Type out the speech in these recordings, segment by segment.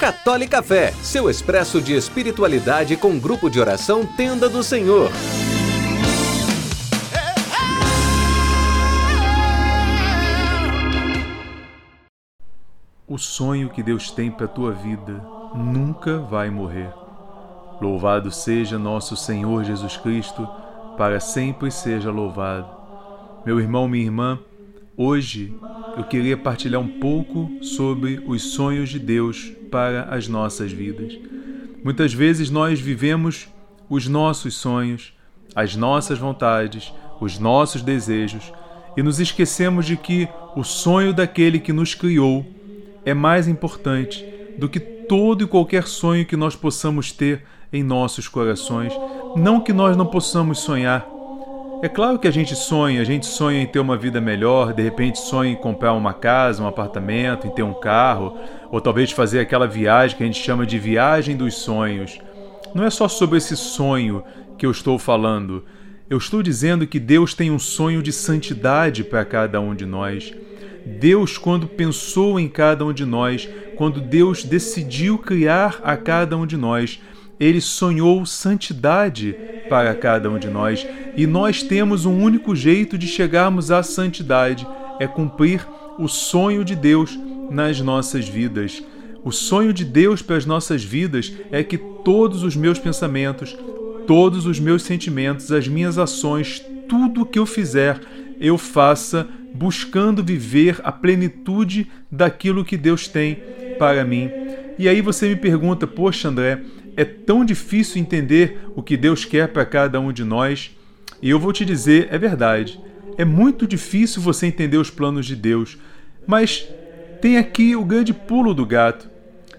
Católica Fé, seu expresso de espiritualidade com grupo de oração Tenda do Senhor. O sonho que Deus tem para a tua vida nunca vai morrer. Louvado seja nosso Senhor Jesus Cristo, para sempre seja louvado. Meu irmão, minha irmã, hoje eu queria partilhar um pouco sobre os sonhos de Deus para as nossas vidas. Muitas vezes nós vivemos os nossos sonhos, as nossas vontades, os nossos desejos e nos esquecemos de que o sonho daquele que nos criou é mais importante do que todo e qualquer sonho que nós possamos ter em nossos corações. Não que nós não possamos sonhar. É claro que a gente sonha, a gente sonha em ter uma vida melhor, de repente sonha em comprar uma casa, um apartamento, em ter um carro, ou talvez fazer aquela viagem que a gente chama de viagem dos sonhos. Não é só sobre esse sonho que eu estou falando. Eu estou dizendo que Deus tem um sonho de santidade para cada um de nós. Deus, quando pensou em cada um de nós, quando Deus decidiu criar a cada um de nós, ele sonhou santidade para cada um de nós e nós temos um único jeito de chegarmos à santidade: é cumprir o sonho de Deus nas nossas vidas. O sonho de Deus para as nossas vidas é que todos os meus pensamentos, todos os meus sentimentos, as minhas ações, tudo o que eu fizer, eu faça buscando viver a plenitude daquilo que Deus tem para mim. E aí você me pergunta, poxa, André, é tão difícil entender o que Deus quer para cada um de nós. E eu vou te dizer, é verdade. É muito difícil você entender os planos de Deus. Mas tem aqui o grande pulo do gato.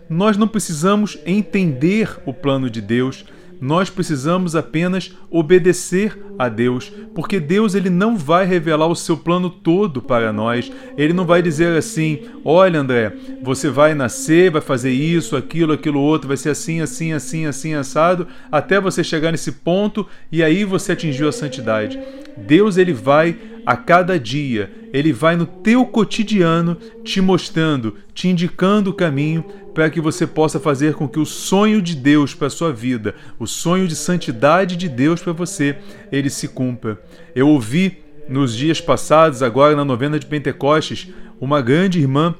Nós não precisamos entender o plano de Deus, nós precisamos apenas obedecer a Deus, porque Deus ele não vai revelar o seu plano todo para nós. Ele não vai dizer assim: "Olha, André, você vai nascer, vai fazer isso, aquilo, aquilo outro, vai ser assim, assim, assim, assim assado, até você chegar nesse ponto e aí você atingiu a santidade". Deus ele vai a cada dia, ele vai no teu cotidiano te mostrando, te indicando o caminho para que você possa fazer com que o sonho de Deus para a sua vida, o sonho de santidade de Deus para você, ele se cumpra. Eu ouvi nos dias passados, agora na novena de Pentecostes, uma grande irmã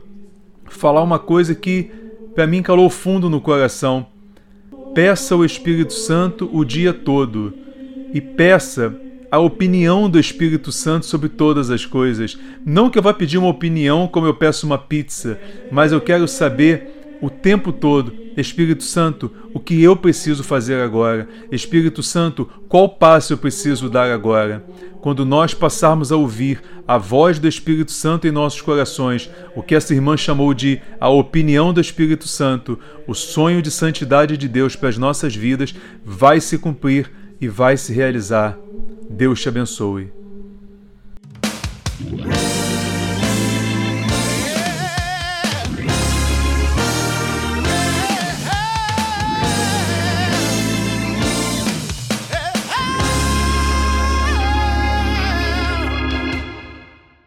falar uma coisa que para mim calou fundo no coração. Peça ao Espírito Santo o dia todo e peça a opinião do Espírito Santo sobre todas as coisas. Não que eu vá pedir uma opinião como eu peço uma pizza, mas eu quero saber o tempo todo, Espírito Santo, o que eu preciso fazer agora? Espírito Santo, qual passo eu preciso dar agora? Quando nós passarmos a ouvir a voz do Espírito Santo em nossos corações, o que essa irmã chamou de a opinião do Espírito Santo, o sonho de santidade de Deus para as nossas vidas vai se cumprir e vai se realizar. Deus te abençoe.